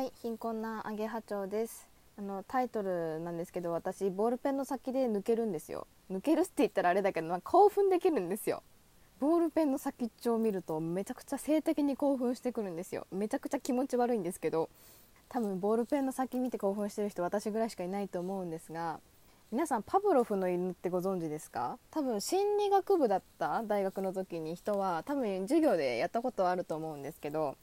はい貧困なアゲハチョウです。あのタイトルなんですけど私ボールペンの先で抜けるんですよ。抜けるって言ったらあれだけど、まあ、興奮できるんですよ。ボールペンの先っちょを見るとめちゃくちゃ性的に興奮してくるんですよ。めちゃくちゃ気持ち悪いんですけど多分ボールペンの先見て興奮してる人私ぐらいしかいないと思うんですが皆さんパブロフの犬ってご存知ですか？多分心理学部だった大学の時に人は多分授業でやったことはあると思うんですけど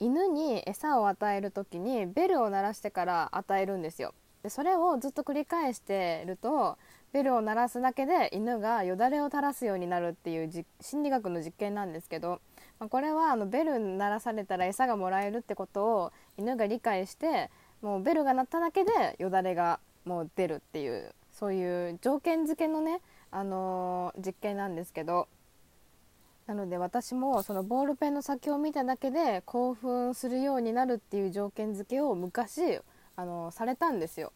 犬に餌を与える時にベルを鳴らしてから与えるんですよ。でそれをずっと繰り返してるとベルを鳴らすだけで犬がよだれを垂らすようになるっていう心理学の実験なんですけど、まあ、これはあのベル鳴らされたら餌がもらえるってことを犬が理解してもうベルが鳴っただけでよだれがもう出るっていうそういう条件付けのね、あのー、実験なんですけどなので私もそのボールペンの先を見ただけで興奮するようになるっていう条件付けを昔あのされたんですよ。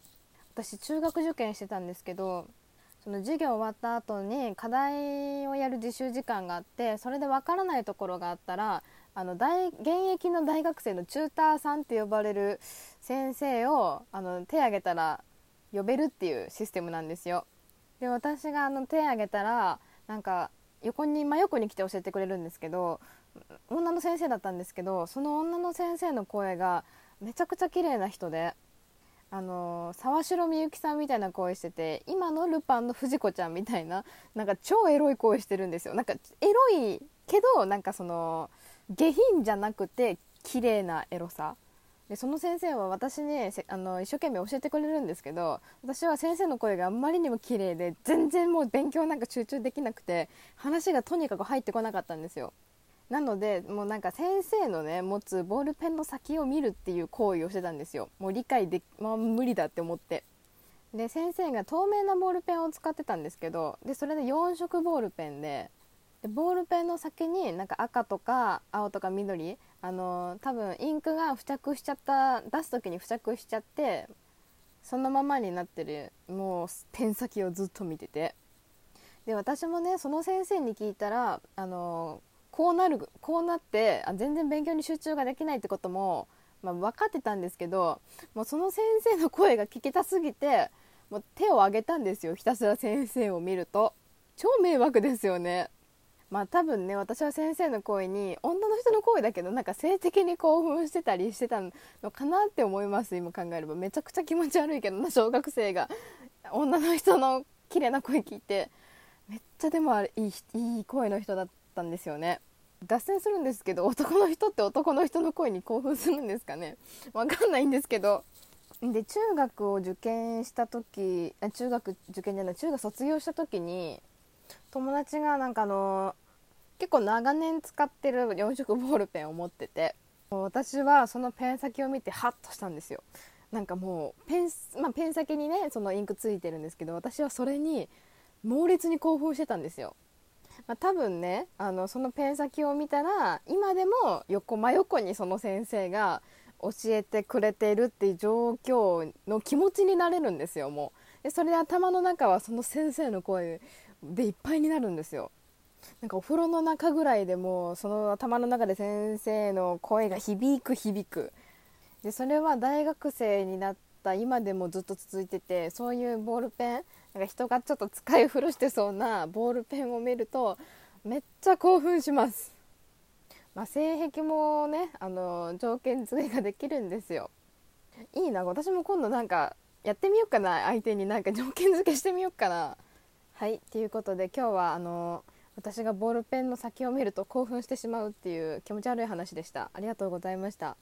私中学受験してたんですけどその授業終わった後に課題をやる自習時間があってそれでわからないところがあったらあの大現役の大学生のチューターさんって呼ばれる先生をあの手挙げたら呼べるっていうシステムなんですよ。で私があの手挙げたらなんか横に真横に来て教えてくれるんですけど女の先生だったんですけどその女の先生の声がめちゃくちゃ綺麗な人であの沢城みゆきさんみたいな声してて今のルパンの藤子ちゃんみたいななんか超エロい声してるんですよ。なんかエロいけどなんかその下品じゃなくて綺麗なエロさ。でその先生は私にあの一生懸命教えてくれるんですけど私は先生の声があんまりにも綺麗で全然もう勉強なんか集中できなくて話がとにかく入ってこなかったんですよ。なのでもうなんか先生のね持つボールペンの先を見るっていう行為をしてたんですよ。もう理解で、まあ、無理だって思って。で先生が透明なボールペンを使ってたんですけどでそれで4色ボールペンででボールペンの先になんか赤とか青とか緑あの多分インクが付着しちゃった出す時に付着しちゃってそのままになってるもうペン先をずっと見てて。で私もねその先生に聞いたらあのこうなるこうなってあ全然勉強に集中ができないってことも、まあ、分かってたんですけどもうその先生の声が聞きたすぎてもう手を挙げたんですよひたすら先生を見ると。超迷惑ですよね。まあ多分ね私は先生の声に女の人の声だけどなんか性的に興奮してたりしてたのかなって思います今考えれば。めちゃくちゃ気持ち悪いけどな小学生が。女の人の綺麗な声聞いて。めっちゃでもあれいいいい声の人だったんですよね。脱線するんですけど男の人って男の人の声に興奮するんですかね。わかんないんですけど。で中学を受験した時あ中学受験じゃない中学卒業した時に友達がなんかあの結構長年使ってる4色ボールペンを持ってて私はそのペン先を見てハッとしたんですよ。なんかもうペン,、まあ、ペン先にねそのインクついてるんですけど私はそれに猛烈に興奮してたんですよ、まあ、多分ねあのそのペン先を見たら今でも横真横にその先生が教えてくれているっていう状況の気持ちになれるんですよもう。でそれで頭の中はその先生の声でいっぱいになるんですよ。なんかお風呂の中ぐらいでもその頭の中で先生の声が響く響く。でそれは大学生になった今でもずっと続いててそういうボールペンなんか人がちょっと使い古してそうなボールペンを見るとめっちゃ興奮します、まあ、性癖もねあの条件付けができるんですよ。いいな私も今度なんかやってみようかな相手に。なんか条件付けしてみようかな。はいということで今日はあの私がボールペンの先を見ると興奮してしまうっていう気持ち悪い話でした。ありがとうございました。